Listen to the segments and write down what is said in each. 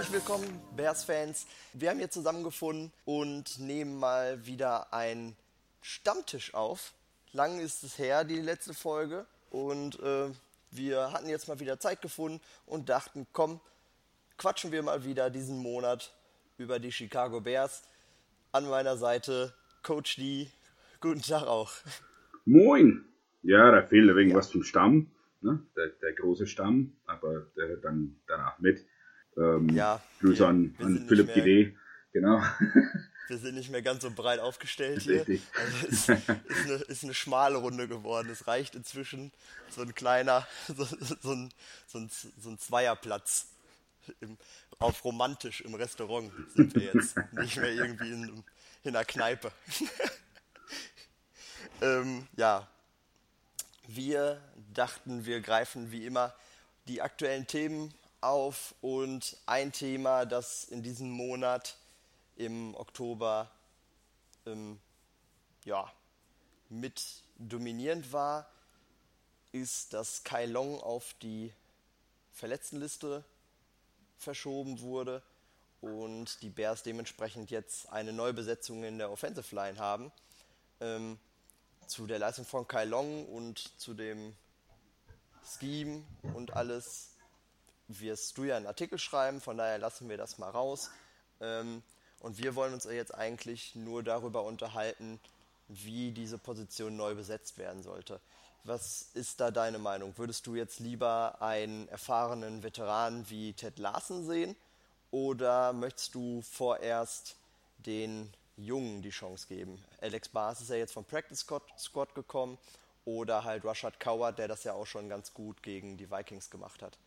Herzlich willkommen, Bears-Fans. Wir haben hier zusammengefunden und nehmen mal wieder einen Stammtisch auf. Lang ist es her, die letzte Folge. Und äh, wir hatten jetzt mal wieder Zeit gefunden und dachten, komm, quatschen wir mal wieder diesen Monat über die Chicago Bears. An meiner Seite Coach D. Guten Tag auch. Moin! Ja, da fehlt ein wenig ja. was zum Stamm, ne? der, der große Stamm, aber der hört dann danach mit. Ähm, ja, Grüße an, an Philipp GD. Genau. Wir sind nicht mehr ganz so breit aufgestellt hier. Richtig. Also ist, ist, eine, ist eine schmale Runde geworden. Es reicht inzwischen so ein kleiner, so, so, ein, so, ein, so ein Zweierplatz. Im, auf romantisch im Restaurant sind wir jetzt. Nicht mehr irgendwie in, in einer Kneipe. ähm, ja, wir dachten, wir greifen wie immer die aktuellen Themen auf und ein Thema, das in diesem Monat im Oktober ähm, ja, mit dominierend war, ist, dass Kai Long auf die Verletztenliste verschoben wurde und die Bears dementsprechend jetzt eine Neubesetzung in der Offensive Line haben. Ähm, zu der Leistung von Kai Long und zu dem Scheme und alles wirst du ja einen Artikel schreiben, von daher lassen wir das mal raus. Ähm, und wir wollen uns jetzt eigentlich nur darüber unterhalten, wie diese Position neu besetzt werden sollte. Was ist da deine Meinung? Würdest du jetzt lieber einen erfahrenen Veteran wie Ted Larsen sehen oder möchtest du vorerst den Jungen die Chance geben? Alex Bars ist ja jetzt vom Practice Squad gekommen oder halt Rashad Coward, der das ja auch schon ganz gut gegen die Vikings gemacht hat.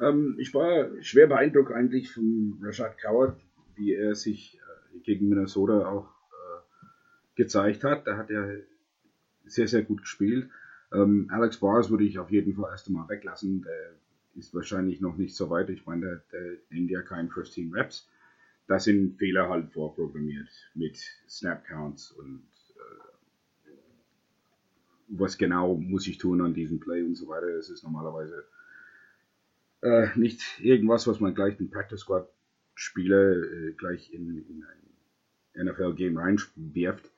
Ähm, ich war schwer beeindruckt eigentlich von Rashad Coward, wie er sich äh, gegen Minnesota auch äh, gezeigt hat. Da hat er sehr, sehr gut gespielt. Ähm, Alex Bars würde ich auf jeden Fall erst einmal weglassen. Der ist wahrscheinlich noch nicht so weit. Ich meine, der, der nimmt ja keinen First Team Reps. Da sind Fehler halt vorprogrammiert mit Snap Counts und äh, was genau muss ich tun an diesem Play und so weiter. Das ist normalerweise äh, nicht irgendwas, was man gleich in Practice Squad Spiele äh, gleich in, in ein NFL-Game reinwirft.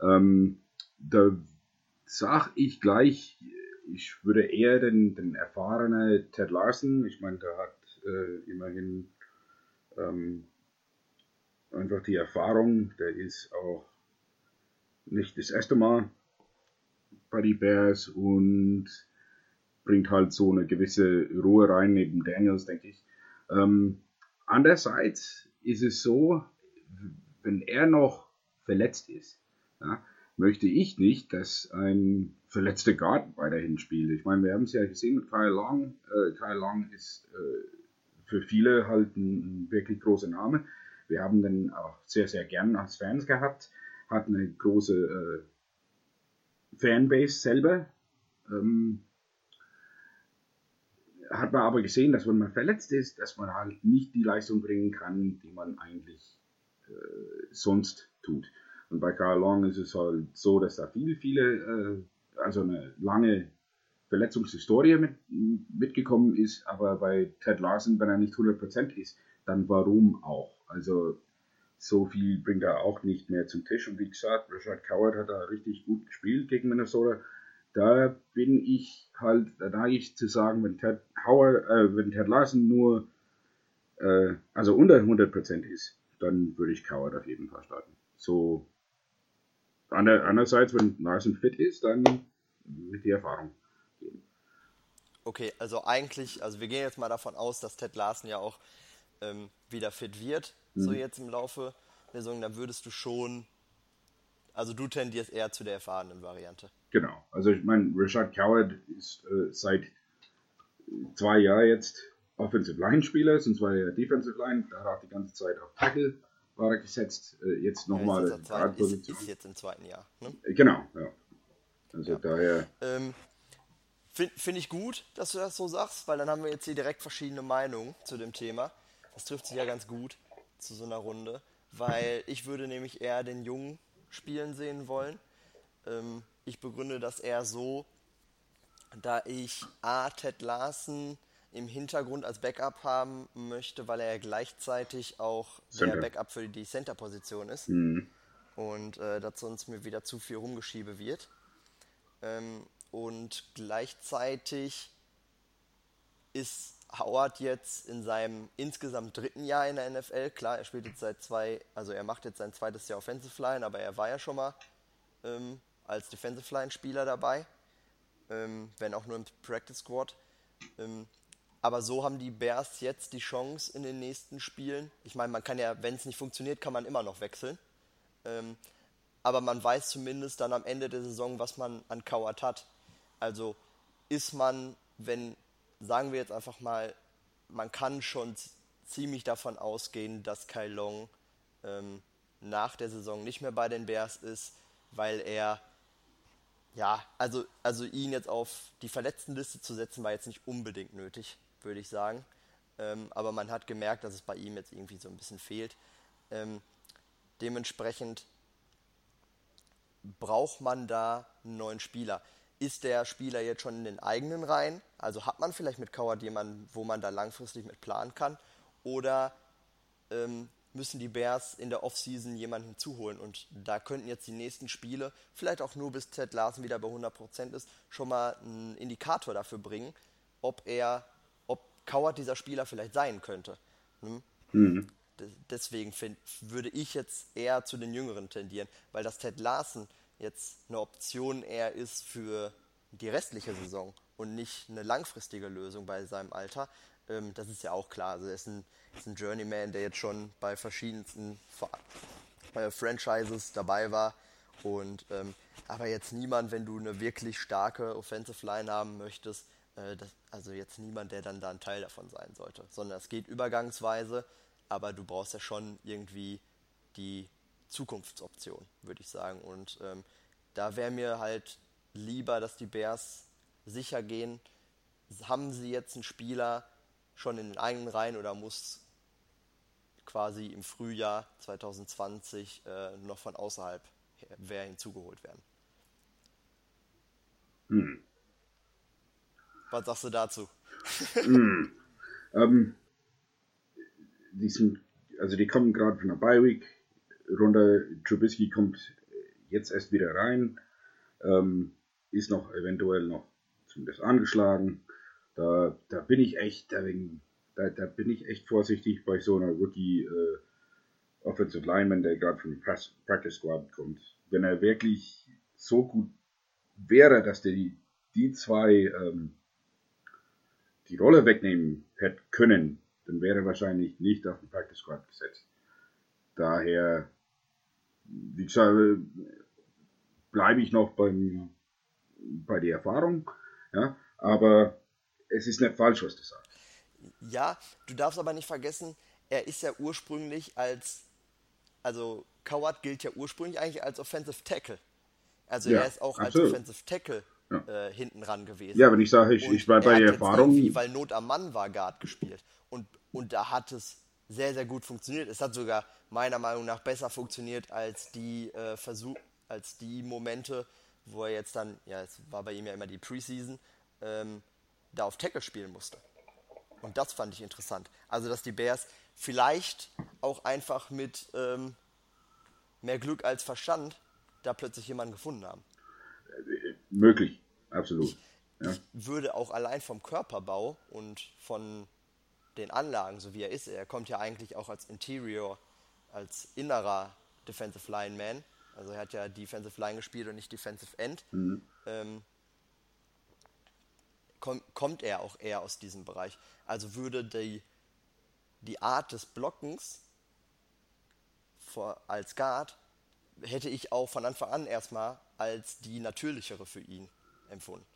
Ähm, da sag ich gleich, ich würde eher den, den erfahrenen Ted Larson, ich meine, der hat äh, immerhin ähm, einfach die Erfahrung, der ist auch nicht das erste Mal bei die Bears und bringt halt so eine gewisse Ruhe rein neben Daniels, denke ich. Ähm, Andererseits ist es so, wenn er noch verletzt ist, ja, möchte ich nicht, dass ein verletzter Guard weiterhin spielt. Ich meine, wir haben es ja gesehen mit Kyle Long. Äh, Kyle Long ist äh, für viele halt ein, ein, wirklich großer Name. Wir haben den auch sehr, sehr gern als Fans gehabt, hat eine große äh, Fanbase selber. Ähm, hat man aber gesehen, dass wenn man verletzt ist, dass man halt nicht die Leistung bringen kann, die man eigentlich äh, sonst tut. Und bei Carl Long ist es halt so, dass da viele, viele, äh, also eine lange Verletzungshistorie mit, mitgekommen ist, aber bei Ted Larson, wenn er nicht 100% ist, dann warum auch? Also so viel bringt er auch nicht mehr zum Tisch. Und wie gesagt, Richard Coward hat da richtig gut gespielt gegen Minnesota da bin ich halt, da neige ich zu sagen, wenn Ted Howard, äh, wenn Ted Larson nur, äh, also unter 100% ist, dann würde ich Coward auf jeden Fall starten. So, andererseits, wenn Larson fit ist, dann mit die Erfahrung geben. Okay, also eigentlich, also wir gehen jetzt mal davon aus, dass Ted Larson ja auch ähm, wieder fit wird, mhm. so jetzt im Laufe der Saison, dann würdest du schon, also du tendierst eher zu der erfahrenen Variante. Genau. Also ich meine, Richard Coward ist äh, seit zwei Jahren jetzt Offensive Line Spieler, sind zwei Jahre Defensive Line, da hat er auch die ganze Zeit auf Tackle war er gesetzt. Äh, jetzt nochmal ja, ist, ist, ist, jetzt im zweiten Jahr. Ne? Äh, genau, ja. Also ja. daher. Ähm, Finde find ich gut, dass du das so sagst, weil dann haben wir jetzt hier direkt verschiedene Meinungen zu dem Thema. Das trifft sich ja ganz gut zu so einer Runde, weil ich würde nämlich eher den Jungen spielen sehen wollen. Ähm, ich begründe das eher so, da ich A. Ted Larsen im Hintergrund als Backup haben möchte, weil er ja gleichzeitig auch Center. der Backup für die Center-Position ist. Mhm. Und äh, dass sonst mir wieder zu viel rumgeschiebe wird. Ähm, und gleichzeitig ist Howard jetzt in seinem insgesamt dritten Jahr in der NFL. Klar, er spielt jetzt seit zwei, also er macht jetzt sein zweites Jahr Offensive Line, aber er war ja schon mal ähm, als Defensive Line Spieler dabei, ähm, wenn auch nur im Practice Squad. Ähm, aber so haben die Bears jetzt die Chance in den nächsten Spielen. Ich meine, man kann ja, wenn es nicht funktioniert, kann man immer noch wechseln. Ähm, aber man weiß zumindest dann am Ende der Saison, was man an Coward hat. Also ist man, wenn, sagen wir jetzt einfach mal, man kann schon ziemlich davon ausgehen, dass Kai Long ähm, nach der Saison nicht mehr bei den Bears ist, weil er, ja, also, also ihn jetzt auf die Verletztenliste zu setzen, war jetzt nicht unbedingt nötig, würde ich sagen. Ähm, aber man hat gemerkt, dass es bei ihm jetzt irgendwie so ein bisschen fehlt. Ähm, dementsprechend braucht man da einen neuen Spieler. Ist der Spieler jetzt schon in den eigenen Reihen? Also hat man vielleicht mit Coward jemanden, wo man da langfristig mit planen kann? Oder ähm, müssen die Bears in der Offseason jemanden hinzuholen? Und da könnten jetzt die nächsten Spiele, vielleicht auch nur bis Ted Larsen wieder bei 100% ist, schon mal einen Indikator dafür bringen, ob er, ob Coward dieser Spieler vielleicht sein könnte. Hm? Mhm. Deswegen find, würde ich jetzt eher zu den Jüngeren tendieren, weil das Ted Larsen jetzt eine Option eher ist für die restliche Saison und nicht eine langfristige Lösung bei seinem Alter. Ähm, das ist ja auch klar. Also er ist ein, ist ein Journeyman, der jetzt schon bei verschiedensten äh, Franchises dabei war. Und ähm, aber jetzt niemand, wenn du eine wirklich starke Offensive Line haben möchtest, äh, das, also jetzt niemand, der dann da ein Teil davon sein sollte, sondern es geht übergangsweise, aber du brauchst ja schon irgendwie die Zukunftsoption, würde ich sagen. Und ähm, da wäre mir halt lieber, dass die Bears sicher gehen. Haben sie jetzt einen Spieler schon in den eigenen Reihen oder muss quasi im Frühjahr 2020 äh, noch von außerhalb wer hinzugeholt werden? Hm. Was sagst du dazu? hm. ähm, die sind, also die kommen gerade von der Bye Week runter. Trubisky kommt jetzt erst wieder rein, ähm, ist noch eventuell noch zumindest angeschlagen. Da, da bin ich echt, da, da, bin ich echt vorsichtig bei so einer Rookie äh, Offensive Lineman, der gerade von Practice Squad kommt. Wenn er wirklich so gut wäre, dass der die, die zwei ähm, die Rolle wegnehmen hätte können, dann wäre er wahrscheinlich nicht auf den Practice Squad gesetzt. Daher, wie gesagt, bleibe ich noch beim, bei der Erfahrung, ja, aber es ist nicht falsch, was du sagst. Ja, du darfst aber nicht vergessen, er ist ja ursprünglich als, also Coward gilt ja ursprünglich eigentlich als Offensive Tackle. Also Ja, er ist auch absolut. als Offensive Tackle Ja. äh, hinten ran gewesen. Ja, wenn ich sage, ich, Und ich war bei der Erfahrung, weil Not am Mann war, Guard gespielt. Und, und da hat es sehr, sehr gut funktioniert. Es hat sogar meiner Meinung nach besser funktioniert als die äh, Versuch, als die Momente, wo er jetzt dann, ja, es war bei ihm ja immer die Preseason, ähm, da auf Tackle spielen musste. Und das fand ich interessant. Also, dass die Bears vielleicht auch einfach mit ähm, mehr Glück als Verstand da plötzlich jemanden gefunden haben. möglich, absolut. Ja. Ich würde auch allein vom Körperbau und von den Anlagen, so wie er ist, er kommt ja eigentlich auch als Interior, als innerer Defensive Lineman. Also er hat ja Defensive Line gespielt und nicht Defensive End. Ähm, komm, kommt er auch eher aus diesem Bereich. Also würde die, die Art des Blockens vor, als Guard hätte ich auch von Anfang an erstmal als die natürlichere für ihn empfunden.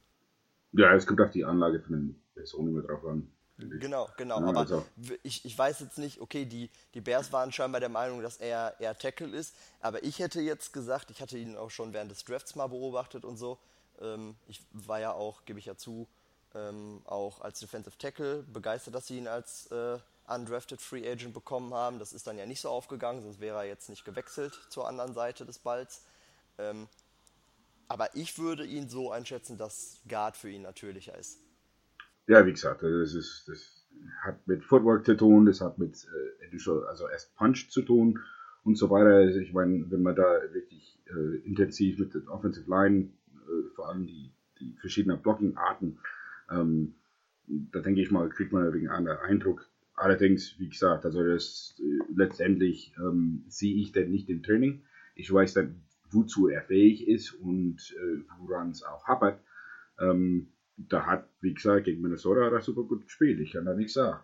Ja, es kommt auf die Anlage von den Personen immer drauf an. Genau, genau. Ja, aber also- ich, ich weiß jetzt nicht, okay, die, die Bears waren scheinbar der Meinung, dass er eher Tackle ist, aber ich hätte jetzt gesagt, ich hatte ihn auch schon während des Drafts mal beobachtet und so. Ähm, ich war ja auch, gebe ich ja zu, ähm, auch als Defensive Tackle begeistert, dass sie ihn als äh, undrafted Free Agent bekommen haben. Das ist dann ja nicht so aufgegangen, sonst wäre er jetzt nicht gewechselt zur anderen Seite des Balls. Ähm, aber ich würde ihn so einschätzen, dass Guard für ihn natürlicher ist. Ja, wie gesagt, also das, ist, das hat mit Footwork zu tun, das hat mit äh, initial, also erst Punch zu tun und so weiter. Also ich meine, wenn man da wirklich äh, intensiv mit der Offensive Line, äh, vor allem die, die verschiedenen Blocking-Arten, ähm, da denke ich mal, kriegt man wegen einen Eindruck. Allerdings, wie gesagt, also das äh, letztendlich ähm, sehe ich denn nicht im Training. Ich weiß dann, wozu er fähig ist und äh, woran es auch hapert. Ähm, da hat, wie gesagt, gegen Minnesota hat er super gut gespielt. Ich kann da nichts sagen.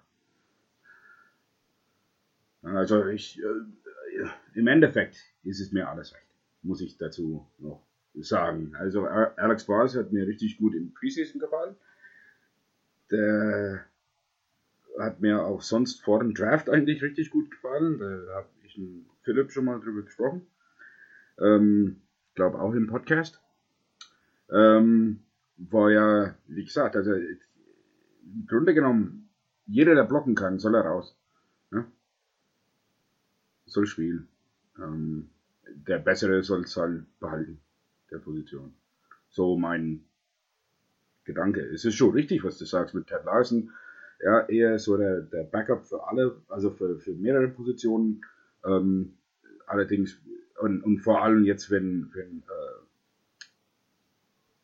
Also ich, äh, im Endeffekt ist es mir alles recht, muss ich dazu noch sagen. Also Alex Bars hat mir richtig gut im Preseason gefallen. Der hat mir auch sonst vor dem Draft eigentlich richtig gut gefallen. Da habe ich mit Philipp schon mal drüber gesprochen. Ähm, ich glaube auch im Podcast. Ähm, war ja, wie gesagt, also im Grunde genommen, jeder, der blocken kann, soll er raus. Ja? Soll spielen. Ähm, der Bessere soll es halt behalten, der Position. So mein Gedanke. Es ist schon richtig, was du sagst mit Ted Larsen. Ja, er ist so der, der Backup für alle, also für, für mehrere Positionen. Ähm, allerdings, und, und vor allem jetzt, wenn, wenn äh,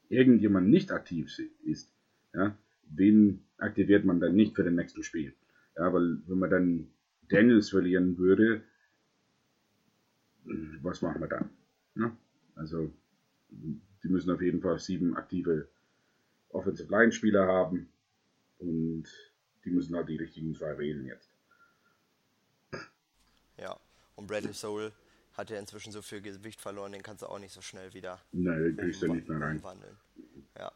irgendjemand nicht aktiv ist, ja, den aktiviert man dann nicht für den nächsten Spiel. Ja, weil wenn man dann Daniels verlieren würde, was machen wir dann? Ja, also, die müssen auf jeden Fall sieben aktive Offensive Line Spieler haben und die müssen halt die richtigen zwei wählen jetzt. Ja, und Bradley Soul hat ja inzwischen so viel Gewicht verloren, den kannst du auch nicht so schnell wieder Nein, den kriegst du nicht mehr rein. Wandeln. Ja.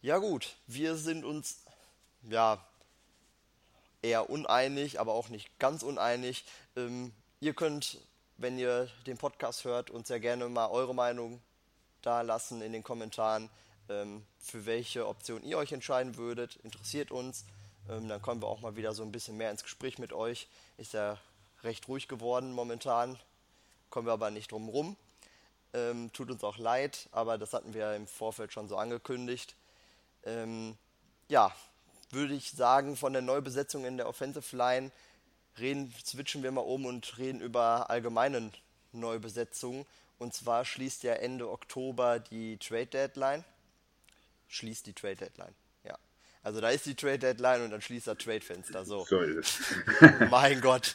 ja gut, wir sind uns ja eher uneinig, aber auch nicht ganz uneinig. Ähm, ihr könnt, wenn ihr den Podcast hört, uns ja gerne mal eure Meinung da lassen in den Kommentaren, ähm, für welche Option ihr euch entscheiden würdet. Interessiert uns. Ähm, dann kommen wir auch mal wieder so ein bisschen mehr ins Gespräch mit euch. Ist ja recht ruhig geworden momentan, kommen wir aber nicht drum rum. Ähm, tut uns auch leid, aber das hatten wir im Vorfeld schon so angekündigt. Ähm, ja, würde ich sagen, von der Neubesetzung in der Offensive Line reden, switchen wir mal um und reden über allgemeine Neubesetzungen. Und zwar schließt ja Ende Oktober die Trade Deadline. Schließt die Trade Deadline. Also da ist die Trade Deadline und dann schließt das Trade Fenster. So. so mein Gott.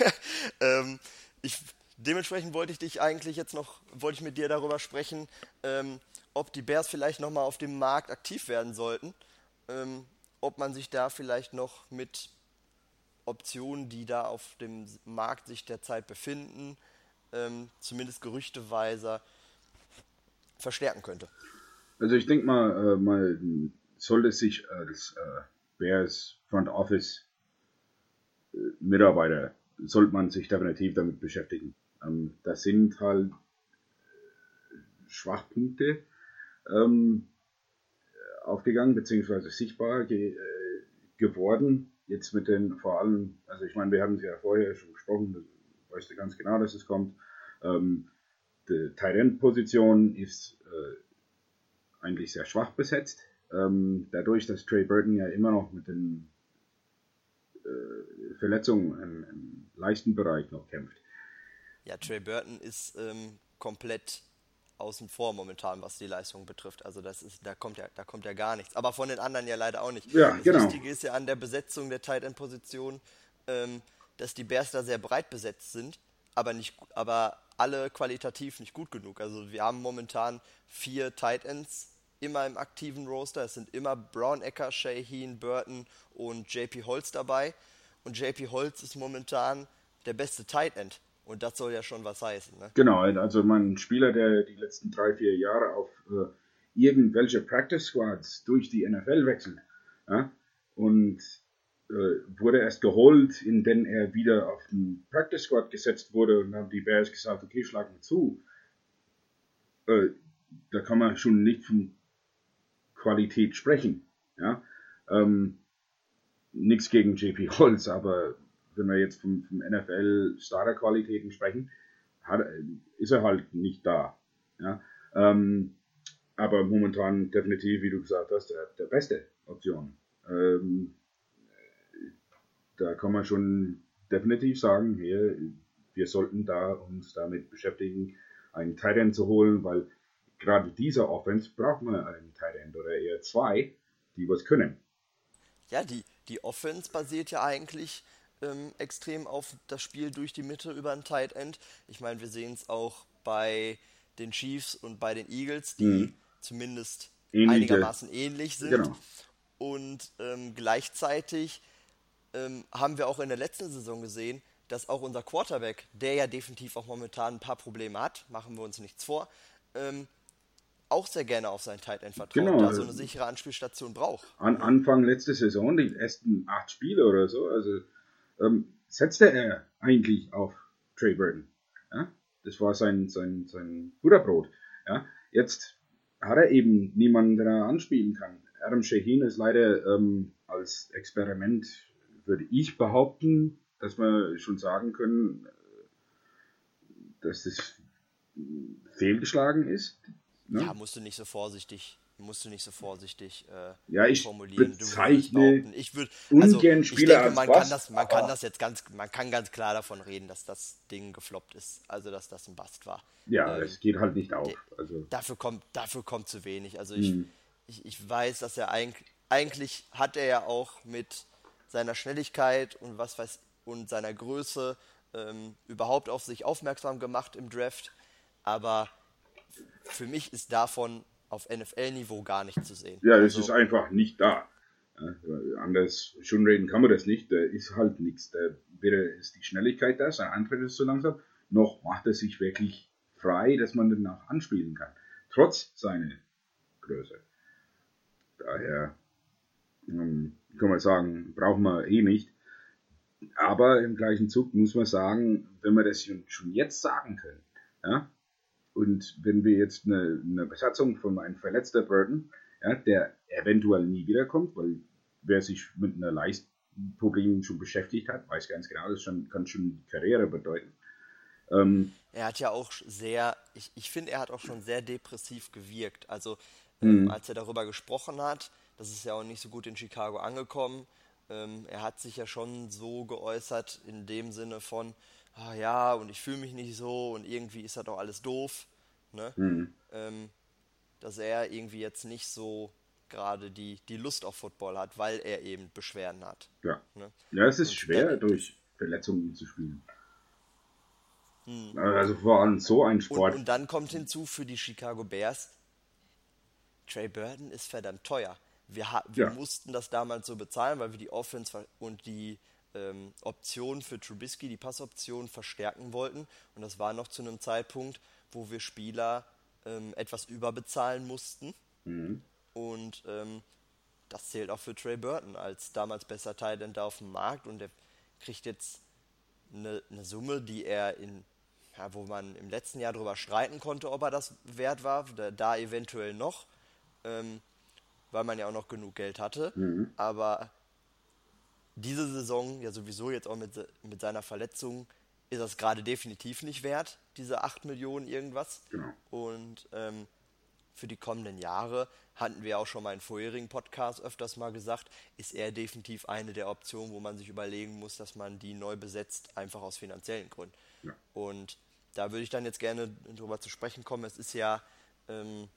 ähm, ich, dementsprechend wollte ich dich eigentlich jetzt noch, wollte ich mit dir darüber sprechen, ähm, ob die Bears vielleicht nochmal auf dem Markt aktiv werden sollten. Ähm, ob man sich da vielleicht noch mit Optionen, die da auf dem Markt sich derzeit befinden, ähm, zumindest gerüchteweise verstärken könnte. Also ich denke mal, äh, mal sollte sich als äh, Bears Front Office äh, Mitarbeiter, sollte man sich definitiv damit beschäftigen. Ähm, das sind halt äh, Schwachpunkte ähm, aufgegangen, beziehungsweise sichtbar ge äh, geworden. Jetzt mit den vor allem, also ich meine, wir haben es ja vorher schon gesprochen, du weißt du ganz genau, dass es kommt. Ähm, die Tight End Position ist äh, eigentlich sehr schwach besetzt. Ähm, dadurch, dass Trey Burton ja immer noch mit den äh, Verletzungen im, im Leistenbereich noch kämpft. Ja, Trey Burton ist ähm, komplett außen vor momentan, was die Leistung betrifft. Also das ist, da kommt ja, da kommt ja gar nichts. Aber von den anderen ja leider auch nicht. Ja, das genau. Wichtige ist ja an der Besetzung der Tight End Position, ähm, dass die Bears da sehr breit besetzt sind, aber nicht, aber alle qualitativ nicht gut genug. Also wir haben momentan vier Tight Ends immer im aktiven Roster. Es sind immer Brown Ecker, Shaheen, Burton und JP Holz dabei. Und JP Holz ist momentan der beste Tight End. Und das soll ja schon was heißen. Ne? Genau, also mein Spieler, der die letzten drei, vier Jahre auf äh, irgendwelche Practice Squads durch die NFL wechselt. Ja? Und äh, wurde erst geholt, in den er wieder auf den Practice Squad gesetzt wurde. Und haben die Bears gesagt, okay, schlag mir zu. Äh, da kann man schon nicht von Qualität sprechen. Ja? Ähm, Nichts gegen JP Holz, aber wenn wir jetzt vom, vom NFL Starter-Qualitäten sprechen, hat, ist er halt nicht da. Ja? Ähm, aber momentan definitiv, wie du gesagt hast, der, der Beste. Option. Ähm, da kann man schon definitiv sagen, hier, wir sollten da uns damit beschäftigen, einen Tight End zu holen, weil gerade dieser Offense braucht man einen Tight End oder eher zwei, die was können. Ja, die, die Offense basiert ja eigentlich ähm, extrem auf das Spiel durch die Mitte über ein Tight End. Ich meine, wir sehen es auch bei den Chiefs und bei den Eagles, die mhm. zumindest Ähnliche. einigermaßen ähnlich sind. Genau. Und ähm, gleichzeitig ähm, haben wir auch in der letzten Saison gesehen, dass auch unser Quarterback, der ja definitiv auch momentan ein paar Probleme hat, machen wir uns nichts vor, ähm, auch sehr gerne auf sein Tight End vertraut, genau. da so eine sichere Anspielstation braucht. An Anfang letzte Saison, die ersten acht Spiele oder so, also ähm, setzte er eigentlich auf Trey Burton. Ja? Das war sein, sein, sein Butterbrot. Ja? Jetzt hat er eben niemanden, der er anspielen kann. Adam Shaheen ist leider ähm, als Experiment, würde ich behaupten, dass wir schon sagen können, dass das fehlgeschlagen ist. Ne? Ja, musst du nicht so vorsichtig musst du nicht so vorsichtig äh, ja, ich formulieren. Bezeichne ich würde also, ungern Spieler denke, man kann das, man kann das jetzt ganz, man kann ganz klar davon reden, dass das Ding gefloppt ist, also dass das ein Bast war. Ja, ähm, es geht halt nicht auf. Also. Dafür kommt, dafür kommt zu wenig. Also ich, hm. ich, ich weiß, dass er eigentlich, eigentlich hat er ja auch mit seiner Schnelligkeit und was weiß und seiner Größe ähm, überhaupt auf sich aufmerksam gemacht im Draft, aber für mich ist davon auf NFL-Niveau gar nicht zu sehen. Ja, das also, ist einfach nicht da. Ja, anders schon reden kann man das nicht. Da ist halt nichts. Da weder ist die Schnelligkeit da, sein Antritt ist so langsam, noch macht er sich wirklich frei, dass man danach anspielen kann. Trotz seiner Größe. Daher ähm, kann man sagen, brauchen wir eh nicht. Aber im gleichen Zug muss man sagen, wenn wir das schon jetzt sagen können, ja, und wenn wir jetzt eine, eine Besatzung von einem verletzten Burton, ja, der eventuell nie wiederkommt, weil wer sich mit einer Leistproblem schon beschäftigt hat, weiß ganz genau, das schon, kann schon Karriere bedeuten. Ähm, er hat ja auch sehr, ich, ich finde, er hat auch schon sehr depressiv gewirkt. Also ähm, mhm. als er darüber gesprochen hat, das ist ja auch nicht so gut in Chicago angekommen. Ähm, er hat sich ja schon so geäußert in dem Sinne von, ah ja, und ich fühle mich nicht so und irgendwie ist das doch alles doof. Ne? Mhm. Ähm, dass er irgendwie jetzt nicht so gerade die, die Lust auf Football hat, weil er eben Beschwerden hat. Ja, ne? ja es ist und schwer, dann, durch Verletzungen zu spielen. Mhm. Also vor allem so ein Sport. Und, und dann kommt hinzu für die Chicago Bears, Trey Burton ist verdammt teuer. Wir, wir ja. mussten das damals so bezahlen, weil wir die Offense und die ähm, Option für Trubisky, die Passoption, verstärken wollten. Und das war noch zu einem Zeitpunkt, wo wir Spieler ähm, etwas überbezahlen mussten. Mhm. Und ähm, das zählt auch für Trey Burton als damals besser Talent auf dem Markt. Und er kriegt jetzt eine, eine Summe, die er in, ja, wo man im letzten Jahr darüber streiten konnte, ob er das wert war, da, da eventuell noch, ähm, weil man ja auch noch genug Geld hatte. Mhm. Aber diese Saison, ja sowieso jetzt auch mit, mit seiner Verletzung, ist das gerade definitiv nicht wert, diese 8 Millionen irgendwas. Genau. Und ähm, für die kommenden Jahre, hatten wir auch schon mal in vorherigen Podcasts öfters mal gesagt, ist er definitiv eine der Optionen, wo man sich überlegen muss, dass man die neu besetzt, einfach aus finanziellen Gründen. Ja. Und da würde ich dann jetzt gerne drüber zu sprechen kommen. Es ist ja, ähm,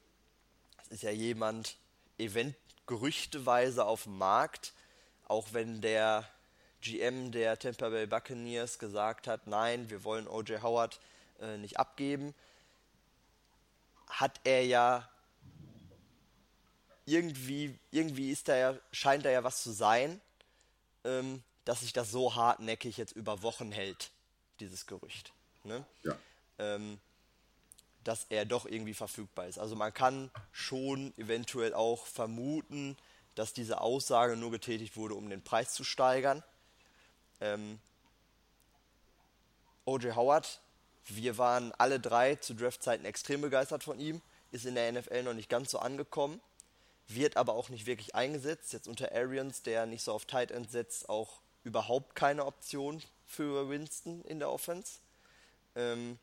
es ist ja jemand, event gerüchteweise auf dem Markt, auch wenn der GM der Tampa Bay Buccaneers gesagt hat, nein, wir wollen OJ Howard äh, nicht abgeben, hat er ja irgendwie, irgendwie ist da ja, scheint da ja was zu sein, ähm, dass sich das so hartnäckig jetzt über Wochen hält, dieses Gerücht. Ne? Ja. Ähm, dass er doch irgendwie verfügbar ist. Also man kann schon eventuell auch vermuten, dass diese Aussage nur getätigt wurde, um den Preis zu steigern. Ähm, O.J. Howard, wir waren alle drei zu Draftzeiten extrem begeistert von ihm, ist in der NFL noch nicht ganz so angekommen, wird aber auch nicht wirklich eingesetzt. Jetzt unter Arians, der nicht so auf Tight End setzt, auch überhaupt keine Option für Winston in der Offense. Ähm,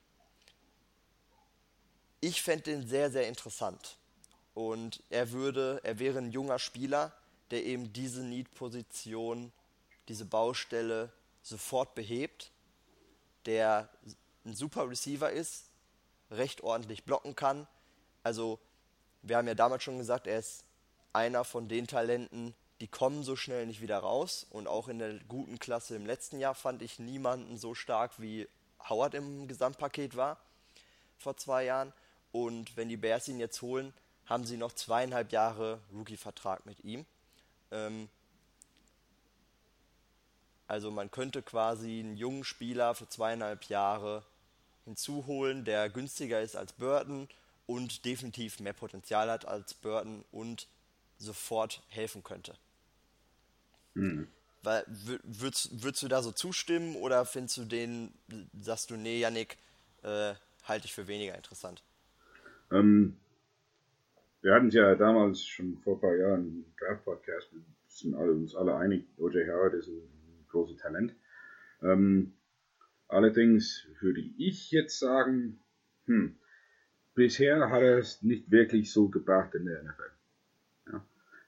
ich fände den sehr, sehr interessant. Und er würde, er wäre ein junger Spieler, der eben diese Need-Position, diese Baustelle sofort behebt, der ein super Receiver ist, recht ordentlich blocken kann. Also, wir haben ja damals schon gesagt, er ist einer von den Talenten, die kommen so schnell nicht wieder raus. Und auch in der guten Klasse im letzten Jahr fand ich niemanden so stark wie Howard im Gesamtpaket war vor zwei Jahren. Und wenn die Bears ihn jetzt holen, haben sie noch zweieinhalb Jahre Rookie-Vertrag mit ihm. Ähm, also man könnte quasi einen jungen Spieler für zweieinhalb Jahre hinzuholen, der günstiger ist als Burton und definitiv mehr Potenzial hat als Burton und sofort helfen könnte. Mhm. Weil, würdest, würdest du da so zustimmen oder findest du den, sagst du, nee, Yannick, äh, halte ich für weniger interessant? Ähm, wir hatten es ja damals schon vor ein paar Jahren im Draft-Podcast, wir sind alle, uns alle einig, O.J. Howard ist ein großes Talent. Ähm, allerdings würde ich jetzt sagen, hm, bisher hat er es nicht wirklich so gebracht in der NFL. Ja,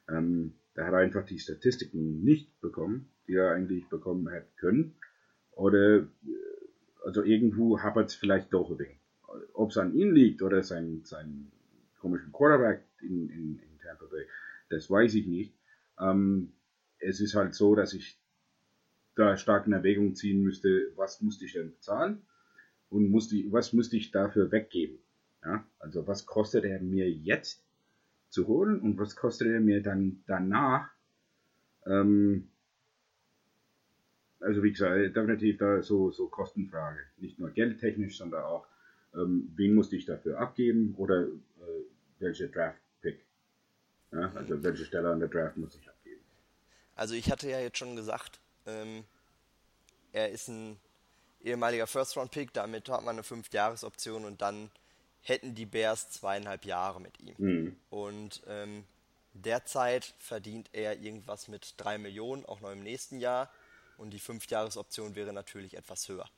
ähm, er hat einfach die Statistiken nicht bekommen, die er eigentlich bekommen hätte können. Oder äh, also irgendwo hapert es vielleicht doch ein wenig. Ob es an ihm liegt oder sein, sein komischen Quarterback in, in, in Tampa Bay, das weiß ich nicht. Ähm, es ist halt so, dass ich da stark in Erwägung ziehen müsste, was musste ich denn bezahlen und musste, was müsste ich dafür weggeben. Ja? Also was kostet er mir jetzt zu holen und was kostet er mir dann danach. Ähm, also wie gesagt, definitiv da so, so Kostenfrage. Nicht nur geldtechnisch, sondern auch, ähm, wen musste ich dafür abgeben oder äh, welche Draft-Pick. Ja, also welche Stelle an der Draft muss ich abgeben. Also ich hatte ja jetzt schon gesagt, ähm, er ist ein ehemaliger First-Round-Pick, damit hat man eine 5-Jahres-Option und dann hätten die Bears zweieinhalb Jahre mit ihm. Mhm. Und ähm, derzeit verdient er irgendwas mit 3 Millionen, auch noch im nächsten Jahr. Und die 5-Jahres-Option wäre natürlich etwas höher.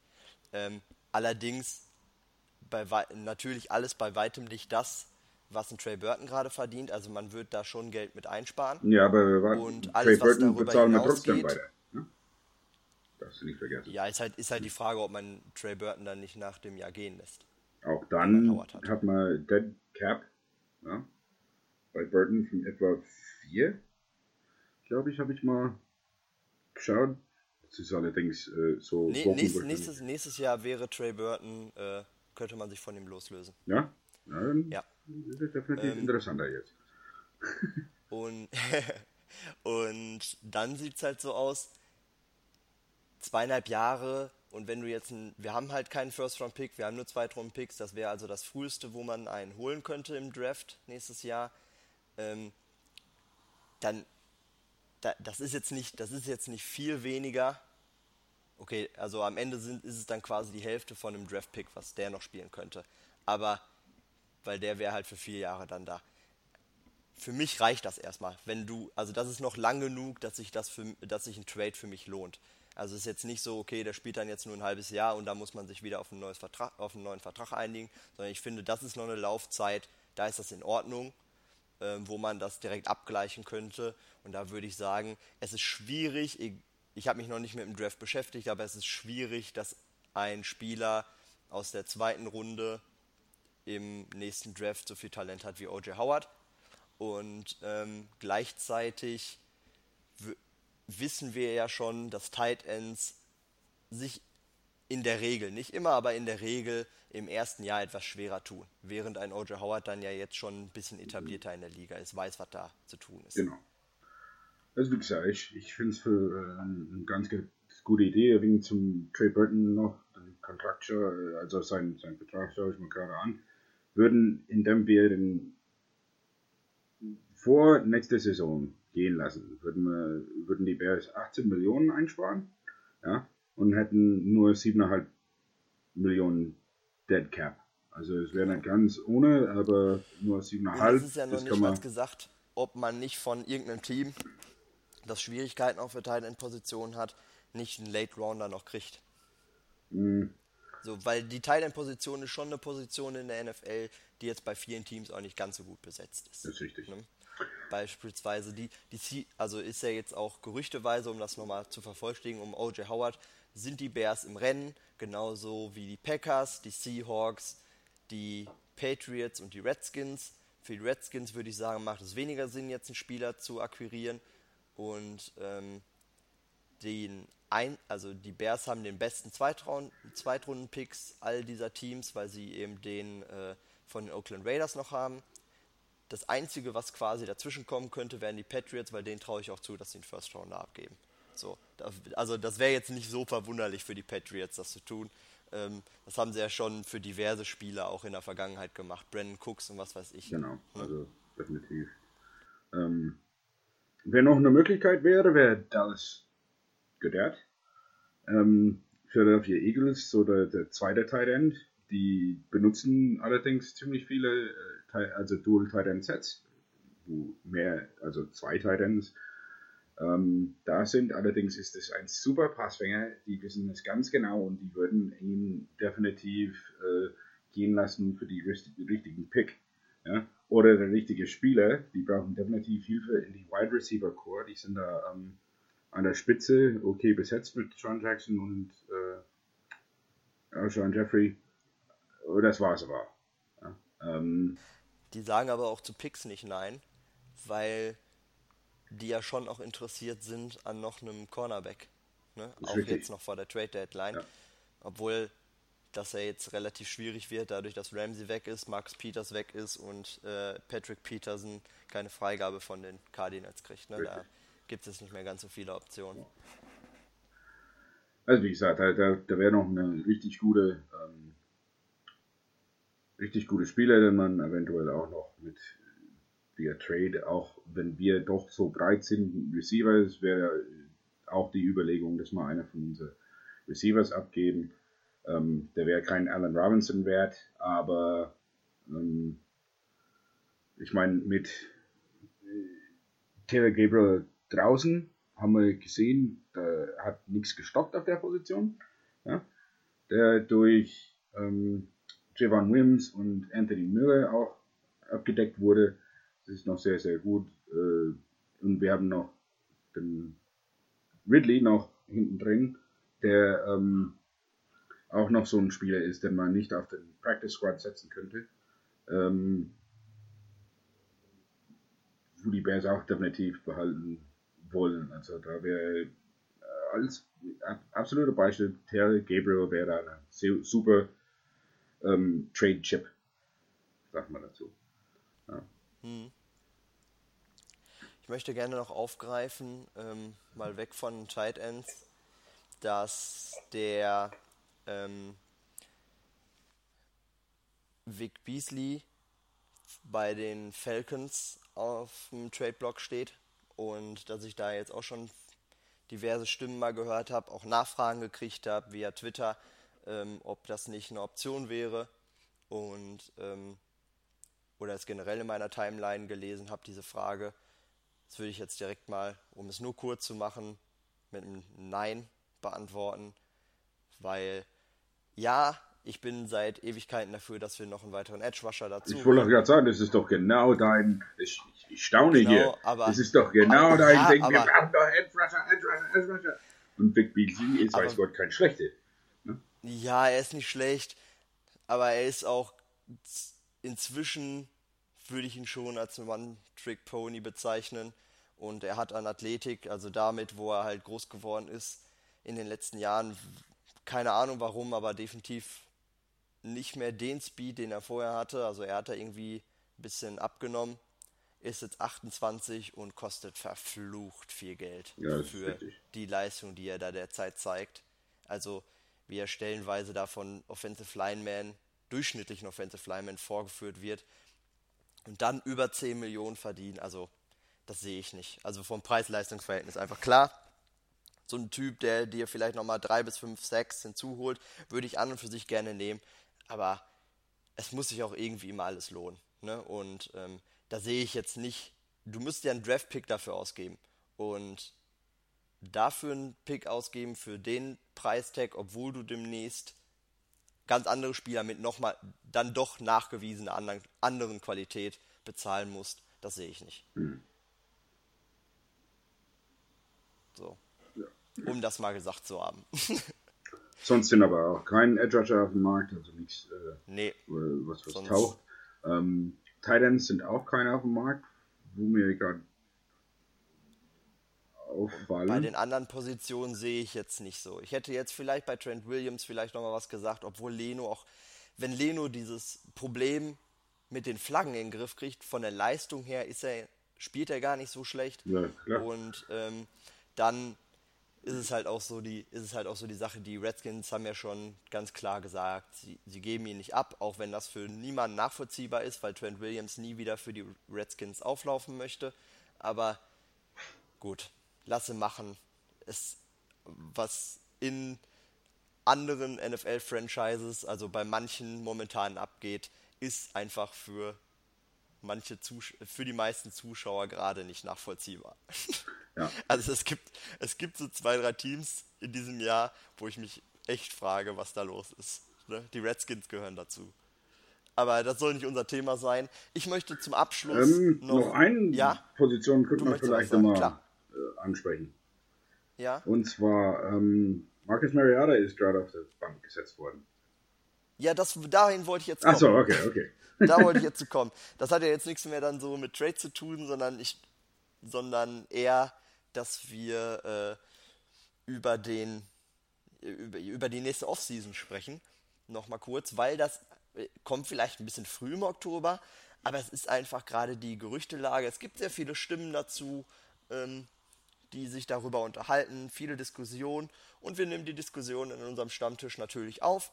Ähm, allerdings bei natürlich alles bei weitem nicht das, was ein Trey Burton gerade verdient. Also man wird da schon Geld mit einsparen. Ja, aber und alles, Trey Burton bezahlen wir trotzdem weiter. Ne? Darfst du nicht vergessen. Ja, ist halt, ist halt die Frage, ob man Trey Burton dann nicht nach dem Jahr gehen lässt. Auch dann hat. hat. man Dead Cap ja, bei Burton von etwa 4. Glaube ich, habe ich mal geschaut. Das ist allerdings äh, so. Nee, nächstes, nächstes, nächstes Jahr wäre Trey Burton, äh, könnte man sich von ihm loslösen. Ja? Ja, ja. Ist das definitiv ähm, interessanter jetzt. und, und dann sieht es halt so aus, zweieinhalb Jahre und wenn du jetzt ein, wir haben halt keinen First-Round-Pick, wir haben nur Zweit-Round-Picks, das wäre also das früheste, wo man einen holen könnte im Draft nächstes Jahr. Ähm, dann, da, das ist jetzt nicht, das ist jetzt nicht viel weniger. Okay, also am Ende sind, ist es dann quasi die Hälfte von einem Draft-Pick, was der noch spielen könnte. Aber, weil der wäre halt für vier Jahre dann da. Für mich reicht das erstmal. Wenn du, also das ist noch lang genug, dass sich das für, dass sich ein Trade für mich lohnt. Also es ist jetzt nicht so, okay, der spielt dann jetzt nur ein halbes Jahr und da muss man sich wieder auf, ein neues Vertrag, auf einen neuen Vertrag einigen, sondern ich finde, das ist noch eine Laufzeit, da ist das in Ordnung, äh, wo man das direkt abgleichen könnte. Und da würde ich sagen, es ist schwierig, ich, ich habe mich noch nicht mit dem Draft beschäftigt, aber es ist schwierig, dass ein Spieler aus der zweiten Runde im nächsten Draft so viel Talent hat wie O.J. Howard. Und ähm, gleichzeitig wissen wir ja schon, dass Tight Ends sich in der Regel, nicht immer, aber in der Regel im ersten Jahr etwas schwerer tun. Während ein O.J. Howard dann ja jetzt schon ein bisschen etablierter in der Liga ist, weiß, was da zu tun ist. Genau. Also wie gesagt, ich, ich finde es für äh, eine ganz gute Idee, wegen zum Trey Burton noch, den Kontrakt, also sein, sein Vertrag schaue ich mir gerade an, würden, indem wir den vor nächster Saison gehen lassen. Würden, wir, würden die Bears 18 Millionen einsparen ja, und hätten nur 7,5 Millionen Dead Cap. Also es wäre nicht ganz ohne, aber nur 7,5. Es ist ja noch nicht mal gesagt, ob man nicht von irgendeinem Team, das Schwierigkeiten auf der Tight End Position hat, nicht einen Late Rounder noch kriegt. So, weil die Tight End Position ist schon eine Position in der NFL, die jetzt bei vielen Teams auch nicht ganz so gut besetzt ist. Das ist richtig. Ne? beispielsweise. Die, die, also ist ja jetzt auch gerüchteweise, um das nochmal zu vervollständigen, um O.J. Howard, sind die Bears im Rennen, genauso wie die Packers, die Seahawks, die Patriots und die Redskins. Für die Redskins würde ich sagen, macht es weniger Sinn, jetzt einen Spieler zu akquirieren. Und ähm, den ein, also die Bears haben den besten Zweitrunden-Picks all dieser Teams, weil sie eben den äh, von den Oakland Raiders noch haben. Das Einzige, was quasi dazwischen kommen könnte, wären die Patriots, weil denen traue ich auch zu, dass sie den First Rounder abgeben. So, also das wäre jetzt nicht so verwunderlich für die Patriots, das zu tun. Ähm, das haben sie ja schon für diverse Spieler auch in der Vergangenheit gemacht. Brandon Cooks und was weiß ich. Genau, also definitiv. Ähm, wer noch eine Möglichkeit wäre, wäre Dallas Goddard. Ähm, Philadelphia Eagles oder der zweite Tight End. Die benutzen allerdings ziemlich viele, äh, also Dual Tight End Sets, wo mehr, also zwei Tight Ends ähm, da sind. Allerdings ist es ein super Passfänger, die wissen es ganz genau und die würden ihn definitiv äh, gehen lassen für die richtigen Pick. Ja? Oder der richtige Spieler, die brauchen definitiv Hilfe in die Wide Receiver Core, die sind da ähm, an der Spitze okay besetzt mit Sean Jackson und äh, Sean Jeffrey. Oh, das war's aber. Ja? Ähm, die sagen aber auch zu Picks nicht nein, weil die ja schon auch interessiert sind an noch einem Cornerback. Ne? Auch richtig. jetzt noch vor der Trade Deadline. Ja. Obwohl das ja jetzt relativ schwierig wird, dadurch, dass Ramsey weg ist, Max Peters weg ist und äh, Patrick Peterson keine Freigabe von den Cardinals kriegt. Ne? Da gibt es nicht mehr ganz so viele Optionen. Also wie gesagt, da, da, wäre noch eine richtig gute, ähm, richtig gute Spieler, den man eventuell auch noch mit via Trade, auch wenn wir doch so breit sind, Receivers, wäre auch die Überlegung, dass wir einer von unseren Receivers abgeben. Ähm, der wäre kein Allen Robinson wert, aber ähm, ich meine, mit Taylor Gabriel draußen haben wir gesehen, da hat nichts gestoppt auf der Position. Ja? Der durch ähm, Javon Wims und Anthony Miller auch abgedeckt wurde. Das ist noch sehr, sehr gut. Äh, und wir haben noch den Ridley noch hinten drin, der ähm, auch noch so ein Spieler ist, den man nicht auf den Practice Squad setzen könnte. Ähm, wo die Bears auch definitiv behalten wollen. Also da wäre äh, als absoluter Beispiel Terry Gabriel wäre da ein super ähm, Trade Chip, sagt man dazu. Ja. Hm. Ich möchte gerne noch aufgreifen, ähm, mal weg von Tight Ends, dass der ähm, Vic Beasley bei den Falcons auf dem Trade-Block steht und dass ich da jetzt auch schon diverse Stimmen mal gehört habe, auch Nachfragen gekriegt habe via Twitter, ähm, ob das nicht eine Option wäre und ähm, oder es generell in meiner Timeline gelesen habe, diese Frage. Das würde ich jetzt direkt mal, um es nur kurz zu machen, mit einem Nein beantworten, weil ja, ich bin seit Ewigkeiten dafür, dass wir noch einen weiteren Edge Rusher dazu. Ich wollte gerade sagen, das ist doch genau dein. Ich, ich, ich staune genau, hier. Aber, das ist doch genau aber, dein ja, Ding. wir brauchen doch Edge Rusher, Edge Rusher, Edge Rusher. Und Big BC ist, aber, weiß Gott, kein schlechter. Ne? Ja, er ist nicht schlecht, aber er ist auch inzwischen würde ich ihn schon als One-Trick-Pony bezeichnen. Und er hat an Athletik, also damit, wo er halt groß geworden ist, in den letzten Jahren, keine Ahnung warum, aber definitiv nicht mehr den Speed, den er vorher hatte. Also er hat da irgendwie ein bisschen abgenommen, ist jetzt 28 und kostet verflucht viel Geld ja, für die Leistung, die er da derzeit zeigt. Also wie er stellenweise da von Offensive Lineman, durchschnittlichen Offensive Lineman vorgeführt wird, und dann über 10 Millionen verdienen. Also, das sehe ich nicht. Also vom Preis-Leistungs-Verhältnis einfach klar. So ein Typ, der dir vielleicht nochmal 3 bis 5 Sacks hinzuholt, würde ich an und für sich gerne nehmen. Aber es muss sich auch irgendwie immer alles lohnen. Ne? Und ähm, da sehe ich jetzt nicht, du müsst ja einen Draft-Pick dafür ausgeben. Und dafür einen Pick ausgeben für den Preistag, obwohl du demnächst ganz andere Spieler mit nochmal dann doch nachgewiesener anderen, anderen Qualität bezahlen musst, Das sehe ich nicht. Hm. So. Um das mal gesagt zu haben. Sonst sind aber auch kein Edge Rusher auf dem Markt, also nichts, äh, nee. was, was taucht. Ähm, Titans sind auch keine auf dem Markt, wo mir gerade auffallen. Bei den anderen Positionen sehe ich jetzt nicht so. Ich hätte jetzt vielleicht bei Trent Williams vielleicht nochmal was gesagt, obwohl Leno auch, wenn Leno dieses Problem mit den Flaggen in den Griff kriegt, von der Leistung her ist er, spielt er gar nicht so schlecht. Ja, Und ähm, dann ist es halt auch so die, ist es halt auch so die Sache, die Redskins haben ja schon ganz klar gesagt, sie, sie geben ihn nicht ab, auch wenn das für niemanden nachvollziehbar ist, weil Trent Williams nie wieder für die Redskins auflaufen möchte. Aber gut, lasse machen. Es, was in anderen NFL-Franchises, also bei manchen momentan abgeht, ist einfach für manche Zus für die meisten Zuschauer gerade nicht nachvollziehbar. Ja. Also es gibt, es gibt so zwei, drei Teams in diesem Jahr, wo ich mich echt frage, was da los ist. Ne? Die Redskins gehören dazu. Aber das soll nicht unser Thema sein. Ich möchte zum Abschluss ähm, noch, noch eine ja? Position könnte man vielleicht nochmal äh, ansprechen. Ja. Und zwar ähm, Marcus Mariota ist gerade auf der Bank gesetzt worden. Ja, das, dahin wollte ich jetzt kommen. Achso, okay, okay. da wollte ich jetzt zu kommen. Das hat ja jetzt nichts mehr dann so mit Trade zu tun, sondern ich, sondern eher, dass wir äh, über den über, über die nächste Offseason sprechen. Nochmal kurz, weil das äh, kommt vielleicht ein bisschen früh im Oktober, aber es ist einfach gerade die Gerüchtelage. Es gibt sehr viele Stimmen dazu. Ähm, die sich darüber unterhalten, viele Diskussionen und wir nehmen die Diskussion in unserem Stammtisch natürlich auf.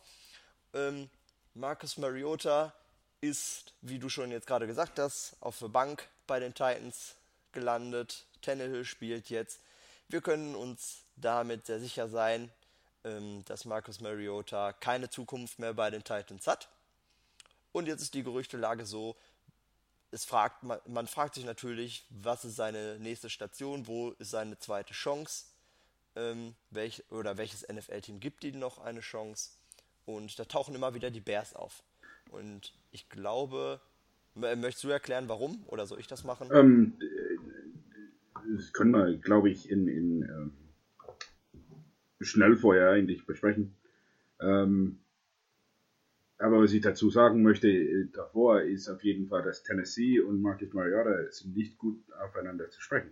Ähm, Marcus Mariota ist, wie du schon jetzt gerade gesagt hast, auf der Bank bei den Titans gelandet. Tannehill spielt jetzt. Wir können uns damit sehr sicher sein, ähm, dass Marcus Mariota keine Zukunft mehr bei den Titans hat. Und jetzt ist die Gerüchtelage so, es fragt, man, fragt sich natürlich, was ist seine nächste Station, wo ist seine zweite Chance, ähm, welch, oder welches NFL-Team gibt ihm noch eine Chance. Und da tauchen immer wieder die Bears auf. Und ich glaube, möchtest du erklären, warum? Oder soll ich das machen? Ähm, das können wir, glaube ich, in, in ähm, schnell vorher eigentlich besprechen. Ähm, aber was ich dazu sagen möchte äh, davor ist auf jeden Fall, dass Tennessee und Marcus Mariota sind nicht gut aufeinander zu sprechen.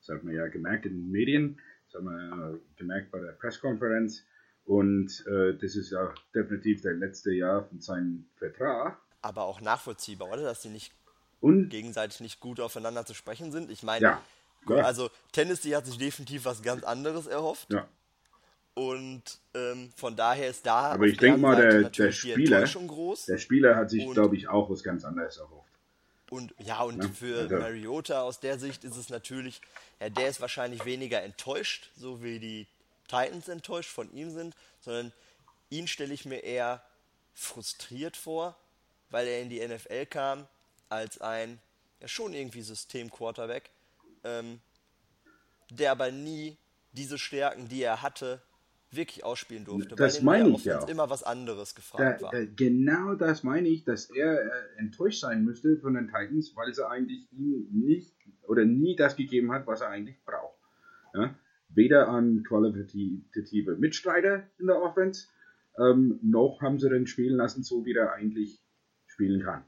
Das hat man ja gemerkt in den Medien, das hat man ja gemerkt bei der Pressekonferenz und äh, das ist ja definitiv der letzte Jahr von seinem Vertrag. Aber auch nachvollziehbar, oder? Dass sie nicht und? gegenseitig nicht gut aufeinander zu sprechen sind. Ich meine, ja, also Tennessee hat sich definitiv was ganz anderes erhofft. Ja. Und ähm, von daher ist da. Aber ich denke mal, der, der Spieler, der Spieler hat sich, glaube ich, auch was ganz anderes erhofft. Und ja, und ja, für also. Mariota aus der Sicht ist es natürlich, ja, der ist wahrscheinlich weniger enttäuscht, so wie die Titans enttäuscht von ihm sind, sondern ihn stelle ich mir eher frustriert vor, weil er in die NFL kam als ein ja schon irgendwie System-Quarterback, ähm, der aber nie diese Stärken, die er hatte, wirklich ausspielen durfte. Das meine ich ja. immer was anderes gefragt da, war. Da, genau das meine ich, dass er äh, enttäuscht sein müsste von den Titans, weil sie eigentlich ihm nicht oder nie das gegeben hat, was er eigentlich braucht. Ja? Weder an qualitative Mitstreiter in der Offense, ähm, noch haben sie den spielen lassen, so wie er eigentlich spielen kann.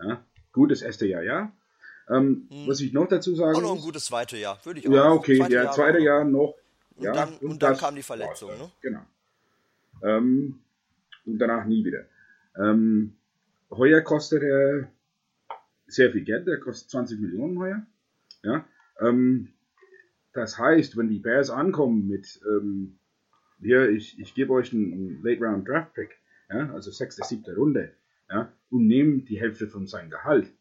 Ja? Gutes erste Jahr, ja. Ähm, hm. Was ich noch dazu sagen Auch noch ein gutes zweites Jahr, würde ich auch Ja, okay, zweite ja, zweite Jahr noch und ja, dann, und, und dann kam die Verletzung, ne? Genau. Ähm, und danach nie wieder. Ähm, heuer kostet er sehr viel Geld, er kostet 20 Millionen heuer. Ja, ähm, das heißt, wenn die Bears ankommen mit, ähm, hier, ich, ich gebe euch einen, einen Late Round Draft Pick, ja, also sechste, siebte Runde, ja, und nehmen die Hälfte von seinem Gehalt,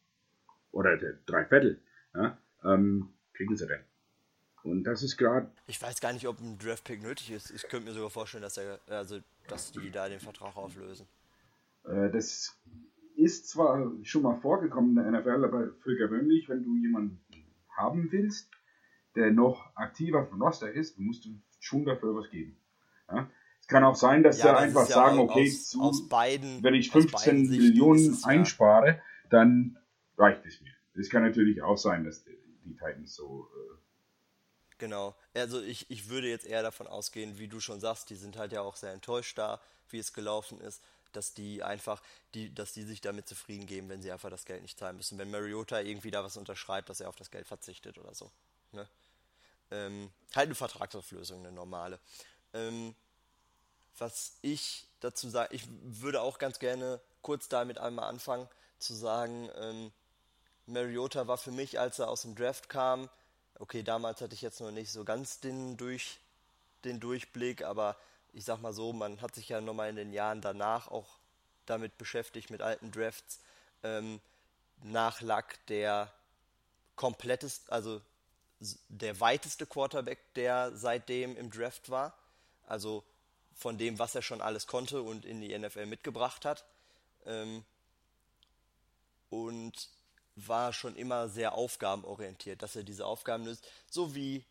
oder drei Viertel, ja, ähm, kriegen sie denn. Und das ist gerade. Ich weiß gar nicht, ob ein Draft-Pick nötig ist. Ich könnte mir sogar vorstellen, dass, er, also, dass die da den Vertrag auflösen. Äh, das ist zwar schon mal vorgekommen in der NFL, aber für gewöhnlich, wenn du jemanden haben willst, der noch aktiver vom Roster ist, musst du schon dafür was geben. Ja? Es kann auch sein, dass ja, sie einfach ja sagen, okay, aus, zu, aus beiden, wenn ich 15 Millionen einspare, dann reicht es mir. es kann natürlich auch sein, dass die, die Titans so. Äh genau. Also ich, ich würde jetzt eher davon ausgehen, wie du schon sagst, die sind halt ja auch sehr enttäuscht da, wie es gelaufen ist, dass die einfach, die, dass die sich damit zufrieden geben, wenn sie einfach das Geld nicht zahlen müssen. Wenn Mariota irgendwie da was unterschreibt, dass er auf das Geld verzichtet oder so. Ne? Ähm, halt eine Vertragsauflösung, eine normale. Ähm, was ich dazu sage, ich würde auch ganz gerne kurz damit einmal anfangen, zu sagen, ähm, Mariota war für mich, als er aus dem Draft kam, okay, damals hatte ich jetzt noch nicht so ganz den, durch, den Durchblick, aber ich sag mal so, man hat sich ja nochmal in den Jahren danach auch damit beschäftigt, mit alten Drafts, ähm, nach Lack der kompletteste, also der weiteste Quarterback, der seitdem im Draft war. Also von dem, was er schon alles konnte und in die NFL mitgebracht hat. Ähm, und war schon immer sehr aufgabenorientiert, dass er diese Aufgaben löst, so wie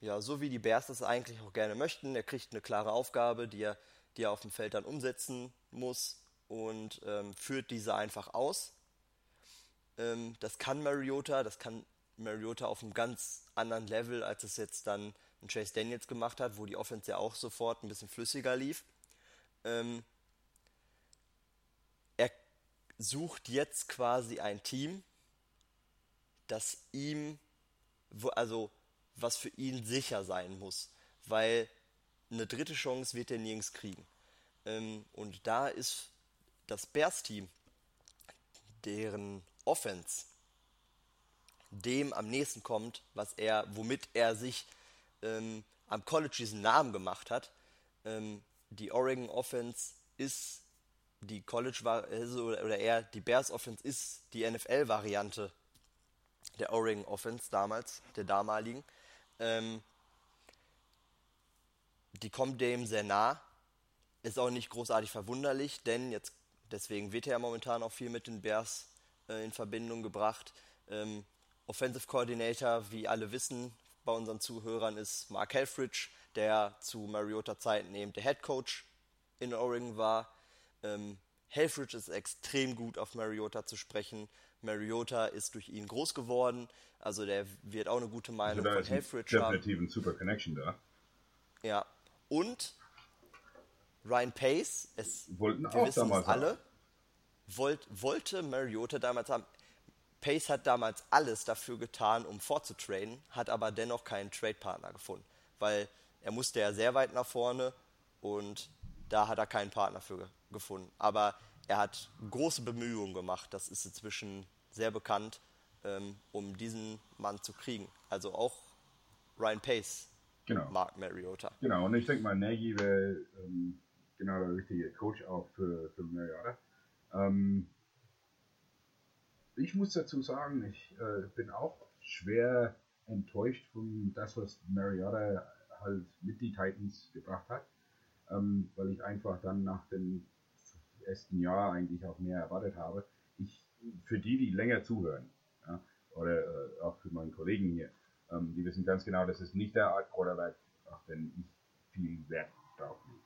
ja, so wie die Bears das eigentlich auch gerne möchten. Er kriegt eine klare Aufgabe, die er, die er auf dem Feld dann umsetzen muss und ähm, führt diese einfach aus. Ähm, das kann Mariota, das kann Mariota auf einem ganz anderen Level, als es jetzt dann ein Chase Daniels gemacht hat, wo die Offense ja auch sofort ein bisschen flüssiger lief. Ähm, er sucht jetzt quasi ein Team, das ihm, also was für ihn sicher sein muss, weil eine dritte Chance wird er nirgends kriegen. Ähm, und da ist das Bears-Team, deren Offense dem am nächsten kommt, was er, womit er sich ähm, am College diesen Namen gemacht hat. Ähm, die Oregon Offense ist die College also, oder eher die Bears Offense ist die NFL-Variante der Oregon Offense damals, der damaligen. Ähm, die kommt dem sehr nah. Ist auch nicht großartig verwunderlich, denn jetzt deswegen wird er ja momentan auch viel mit den Bears äh, in Verbindung gebracht. Ähm, Offensive Coordinator, wie alle wissen, bei unseren Zuhörern ist Mark Helfrich, der zu Mariota Zeiten eben der Head Coach in Oregon war. Ähm, Helfrich ist extrem gut auf Mariota zu sprechen. Mariota ist durch ihn groß geworden, also der wird auch eine gute Meinung also von Helfrich haben. Definitiv ein super Connection da. Ja, und Ryan Pace, es wollten wir auch damals alle, wollt, wollte Mariota damals haben. Pace hat damals alles dafür getan, um vorzutraden, hat aber dennoch keinen Trade-Partner gefunden, weil er musste ja sehr weit nach vorne und da hat er keinen Partner für gefunden. Aber er hat große Bemühungen gemacht, das ist inzwischen sehr bekannt, ähm, um diesen Mann zu kriegen. Also auch Ryan Pace genau. mag Mariota. Genau, und ich denke mal, Nagy wäre ähm, genau der richtige Coach auch für, für Mariota. Ähm, ich muss dazu sagen, ich äh, bin auch schwer enttäuscht von das, was Mariota halt mit die Titans gebracht hat, ähm, weil ich einfach dann nach dem ersten Jahr eigentlich auch mehr erwartet habe. Ich, für die, die länger zuhören, ja, oder äh, auch für meinen Kollegen hier, ähm, die wissen ganz genau, das ist nicht der Art Quarterback, auf den ich viel Wert drauf lege.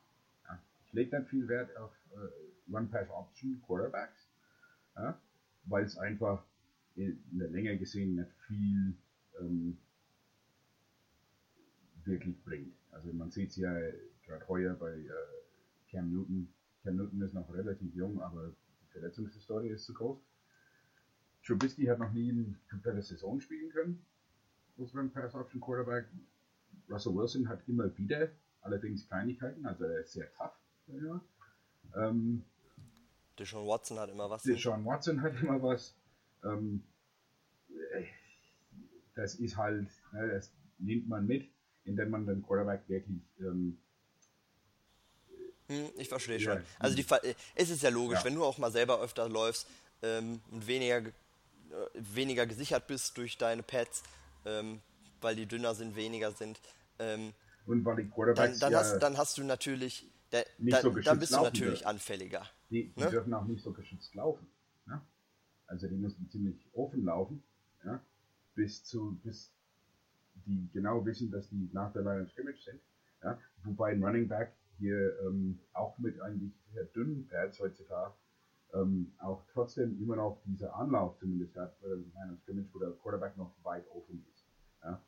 Ja. Ich lege dann viel Wert auf äh, One-Pass-Option Quarterbacks. Ja weil es einfach in der Länge gesehen nicht viel ähm, wirklich bringt. Also man sieht es ja gerade heuer bei äh, Cam Newton. Cam Newton ist noch relativ jung, aber die Verletzungshistorie ist zu groß. Trubisky hat noch nie eine komplette Saison spielen können. Man Pass Option Quarterback. Russell Wilson hat immer wieder allerdings Kleinigkeiten, also er ist sehr tough. Ja. Ähm, Deshaun Watson hat immer was. Deshaun Watson hat immer was. Ähm, das ist halt, ne, das nimmt man mit, indem man den Quarterback wirklich. Ähm, hm, ich verstehe ja, schon. Also die, es ist ja logisch, ja. wenn du auch mal selber öfter läufst ähm, und weniger, äh, weniger gesichert bist durch deine Pads, ähm, weil die dünner sind, weniger sind. Ähm, und weil die Quarterbacks dann, dann, hast, dann hast du natürlich da, da, so dann bist du natürlich anfälliger. Die, die ne? dürfen auch nicht so geschützt laufen. Ne? Also die müssen ziemlich offen laufen, ja? bis zu bis die genau wissen, dass die nach der Line of Scrimmage sind. Ja? Wobei ein Running Back hier ähm, auch mit eigentlich sehr dünnen Pads heutzutage ähm, auch trotzdem immer noch dieser Anlauf zumindest hat, bei dem Line of Scrimmage, wo der Quarterback noch weit offen ist. Ja?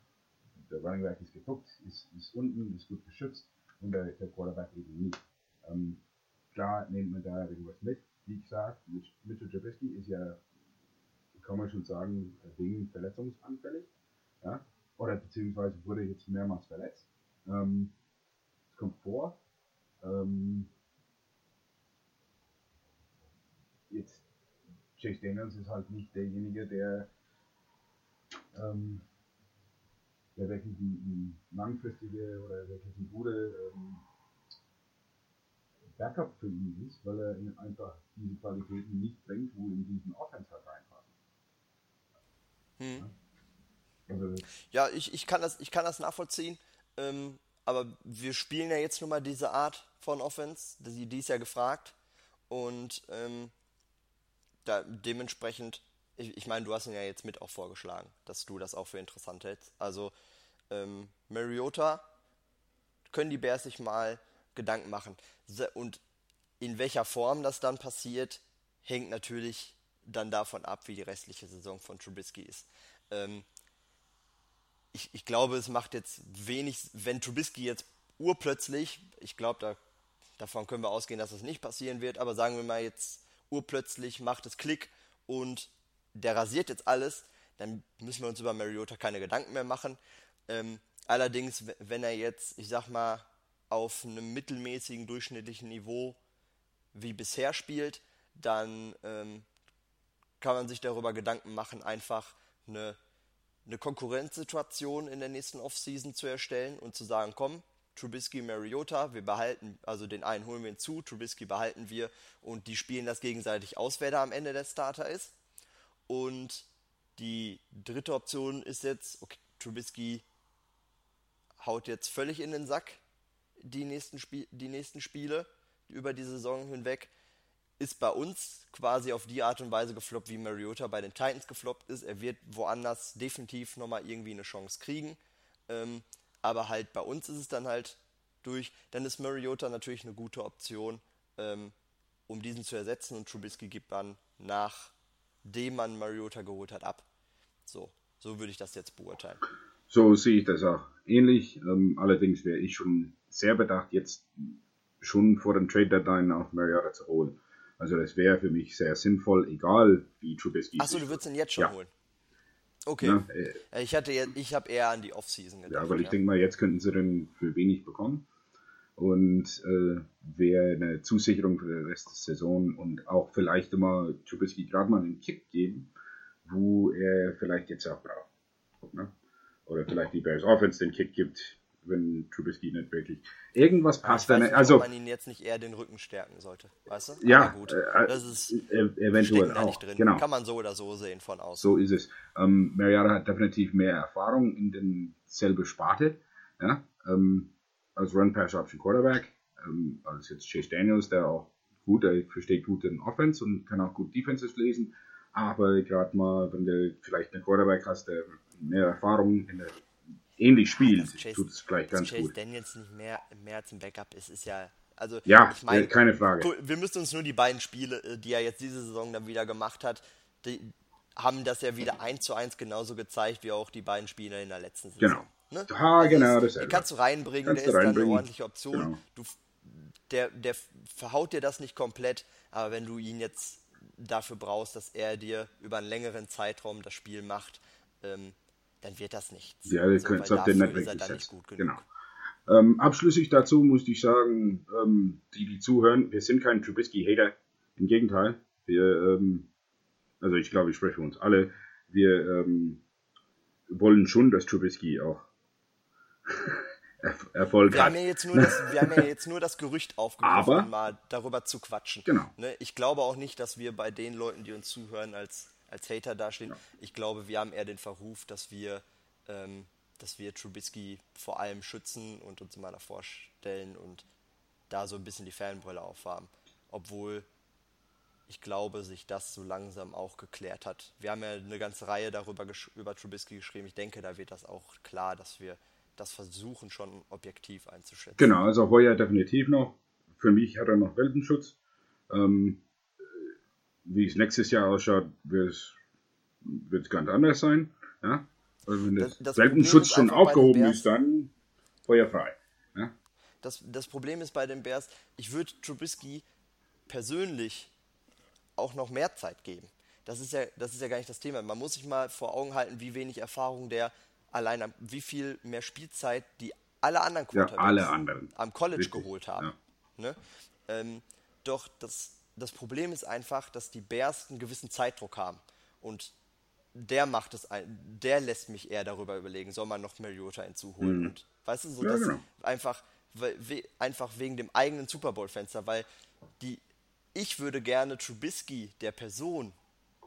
Der Running Back ist geguckt, ist, ist unten, ist gut geschützt und der, der Quarterback eben nicht. Ähm, klar nimmt man da irgendwas mit. Wie gesagt, Mitchell Trubisky ist ja, kann man schon sagen, wegen verletzungsanfällig. Ja? Oder beziehungsweise wurde jetzt mehrmals verletzt. Ähm, kommt vor. Ähm, jetzt Chase Daniels ist halt nicht derjenige, der, ähm, der wirklich ein, ein langfristige oder wirklich ein gute ähm, Backup für ihn ist, weil er ihn einfach diese Qualitäten nicht bringt, wo in diesen Offense halt reinpassen. Hm. Ja? Also, ja, ich, ich, kann das, ich kann das nachvollziehen. Ähm, aber wir spielen ja jetzt nun mal diese Art von Offense, die, die ist ja gefragt. Und ähm, da, dementsprechend, ich, ich meine, du hast ihn ja jetzt mit auch vorgeschlagen, dass du das auch für interessant hältst. Also ähm, Mariota können die Bears sich mal Gedanken machen. Und in welcher Form das dann passiert, hängt natürlich dann davon ab, wie die restliche Saison von Trubisky ist. Ähm, ich, ich glaube, es macht jetzt wenig, wenn Trubisky jetzt urplötzlich, ich glaube, da, davon können wir ausgehen, dass das nicht passieren wird, aber sagen wir mal jetzt urplötzlich macht es Klick und der rasiert jetzt alles, dann müssen wir uns über Mariota keine Gedanken mehr machen. Ähm, allerdings, wenn er jetzt, ich sag mal, auf einem mittelmäßigen, durchschnittlichen Niveau wie bisher spielt, dann ähm, kann man sich darüber Gedanken machen, einfach eine eine Konkurrenzsituation in der nächsten Offseason zu erstellen und zu sagen, komm, Trubisky, Mariota, wir behalten, also den einen holen wir hinzu, Trubisky behalten wir und die spielen das gegenseitig aus, wer da am Ende der Starter ist. Und die dritte Option ist jetzt, okay, Trubisky haut jetzt völlig in den Sack die nächsten, Spie die nächsten Spiele über die Saison hinweg ist bei uns quasi auf die Art und Weise gefloppt, wie Mariota bei den Titans gefloppt ist. Er wird woanders definitiv nochmal irgendwie eine Chance kriegen. Ähm, aber halt bei uns ist es dann halt durch. Dann ist Mariota natürlich eine gute Option, ähm, um diesen zu ersetzen. Und Trubisky gibt dann, nachdem man Mariota geholt hat, ab. So, so würde ich das jetzt beurteilen. So sehe ich das auch ähnlich. Ähm, allerdings wäre ich schon sehr bedacht, jetzt schon vor dem Trade Deadline auf Mariota zu holen. Also das wäre für mich sehr sinnvoll, egal wie Trubisky. Achso, du würdest ihn jetzt schon ja. holen. Okay. Ja, äh, ich hatte ich habe eher an die Offseason gedacht. Ja, weil ich ja. denke mal, jetzt könnten sie den für wenig bekommen. Und äh, wäre eine Zusicherung für den Rest der Saison und auch vielleicht immer Trubisky gerade mal einen Kick geben, wo er vielleicht jetzt auch braucht. Ne? Oder vielleicht die Bears Offense den Kick gibt, wenn Trubisky nicht wirklich irgendwas passt. Ich weiß nicht, also, ob man ihn jetzt nicht eher den Rücken stärken sollte, weißt du? Ja, Aber gut. Äh, das ist äh, eventuell auch. Genau. Kann man so oder so sehen von außen. So ist es. Ähm, Mariara hat definitiv mehr Erfahrung in denselbe Sparte, ja, ähm, als Run-Pass-Option Quarterback, ähm, als jetzt Chase Daniels, der auch gut, er versteht gut den Offense und kann auch gut Defenses lesen. Aber gerade mal, wenn du vielleicht einen Quarterback hast, der mehr Erfahrung in der ähnlich spielt, tut es gleich ganz Chase gut. Daniels nicht mehr, mehr als ein Backup ist, ist ja. Also, ja, ich mein, keine Frage. Wir müssen uns nur die beiden Spiele, äh, die er jetzt diese Saison dann wieder gemacht hat, die haben das ja wieder eins zu eins genauso gezeigt, wie auch die beiden Spiele in der letzten Saison. Genau. Ne? Ah, genau, das Den kannst du reinbringen, kannst der ist reinbringen. dann eine ordentliche Option. Genau. Du, der, der verhaut dir das nicht komplett, aber wenn du ihn jetzt dafür brauchst, dass er dir über einen längeren Zeitraum das Spiel macht, ähm, dann wird das nichts. Ja, wir können es auf den nicht wirklich Genau. Ähm, abschließlich dazu muss ich sagen, ähm, die, die zuhören, wir sind kein Trubisky-Hater. Im Gegenteil, wir, ähm, also ich glaube, ich spreche für uns alle, wir ähm, wollen schon, dass Trubisky auch Erfolg wir hat. Haben ja jetzt nur das, wir haben ja jetzt nur das Gerücht aufgegriffen, um mal darüber zu quatschen. Genau. Ne? Ich glaube auch nicht, dass wir bei den Leuten, die uns zuhören, als als Hater dastehen. Ja. Ich glaube, wir haben eher den Verruf, dass wir, ähm, dass wir Trubisky vor allem schützen und uns immer davor stellen und da so ein bisschen die Fanbrille aufhaben. Obwohl ich glaube, sich das so langsam auch geklärt hat. Wir haben ja eine ganze Reihe darüber über Trubisky geschrieben. Ich denke, da wird das auch klar, dass wir das versuchen schon objektiv einzuschätzen. Genau, also Heuer definitiv noch. Für mich hat er noch Welpenschutz. Ähm, wie es nächstes Jahr ausschaut, wird es ganz anders sein. Ja? Also wenn das, das Welpenschutz schon aufgehoben ist, dann feuerfrei. Ja? Das, das Problem ist bei den Bears, ich würde Trubisky persönlich auch noch mehr Zeit geben. Das ist, ja, das ist ja gar nicht das Thema. Man muss sich mal vor Augen halten, wie wenig Erfahrung der allein, wie viel mehr Spielzeit die alle anderen ja, alle anderen. am College Richtig. geholt haben. Ja. Ne? Ähm, doch das, das Problem ist einfach, dass die Bears einen gewissen Zeitdruck haben. Und der macht es, der lässt mich eher darüber überlegen, soll man noch Mariota hinzuholen. Mhm. Und weißt du, so ja, genau. einfach, we, einfach wegen dem eigenen Super Bowl-Fenster, weil die, ich würde gerne Trubisky, der Person,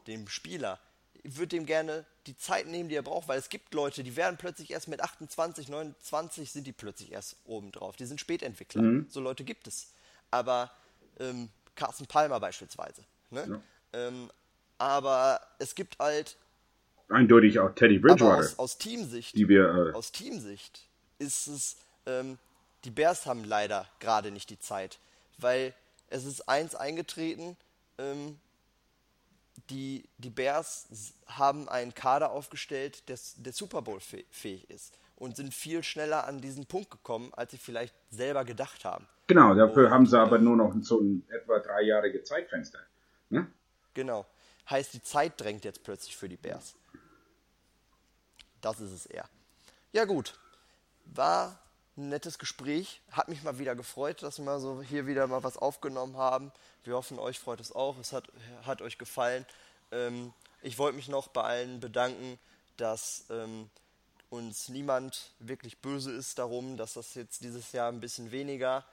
dem Spieler, würde dem gerne die Zeit nehmen, die er braucht, weil es gibt Leute, die werden plötzlich erst mit 28, 29 sind die plötzlich erst oben drauf. Die sind Spätentwickler. Mhm. So Leute gibt es. Aber ähm, Carsten Palmer beispielsweise. Ne? Ja. Ähm, aber es gibt halt eindeutig auch Teddy Bridgewater. Aus, aus, Teamsicht, die wir, äh, aus Teamsicht ist es, ähm, die Bears haben leider gerade nicht die Zeit, weil es ist eins eingetreten, ähm, die, die Bears haben einen Kader aufgestellt, der, der Super Bowl fähig ist und sind viel schneller an diesen Punkt gekommen, als sie vielleicht selber gedacht haben. Genau, dafür und, haben sie aber nur noch so ein etwa dreijährige Zeitfenster. Ne? Genau. Heißt, die Zeit drängt jetzt plötzlich für die Bears. Das ist es eher. Ja gut, war ein nettes Gespräch. Hat mich mal wieder gefreut, dass wir mal so hier wieder mal was aufgenommen haben. Wir hoffen, euch freut es auch. Es hat, hat euch gefallen. Ähm, ich wollte mich noch bei allen bedanken, dass ähm, uns niemand wirklich böse ist darum, dass das jetzt dieses Jahr ein bisschen weniger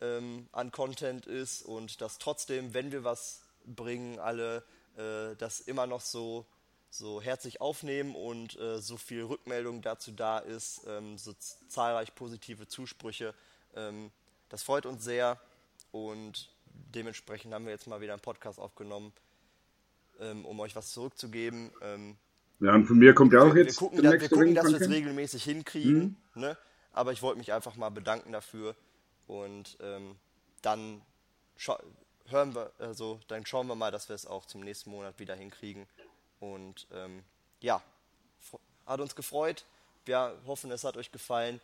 ähm, an Content ist und dass trotzdem, wenn wir was bringen, alle äh, das immer noch so so herzlich aufnehmen und äh, so viel Rückmeldung dazu da ist, ähm, so zahlreich positive Zusprüche. Ähm, das freut uns sehr und dementsprechend haben wir jetzt mal wieder einen Podcast aufgenommen, ähm, um euch was zurückzugeben. Ja, und von mir kommt ja auch jetzt. Wir gucken, da, wir gucken dass wir es regelmäßig hinkriegen, mhm. ne? aber ich wollte mich einfach mal bedanken dafür und ähm, dann hören wir, also dann schauen wir mal, dass wir es auch zum nächsten Monat wieder hinkriegen. Und ähm, ja, hat uns gefreut. Wir hoffen, es hat euch gefallen.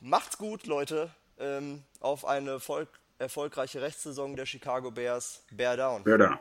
Macht's gut, Leute. Ähm, auf eine erfolgreiche Rechtssaison der Chicago Bears. Bear down. Bear down.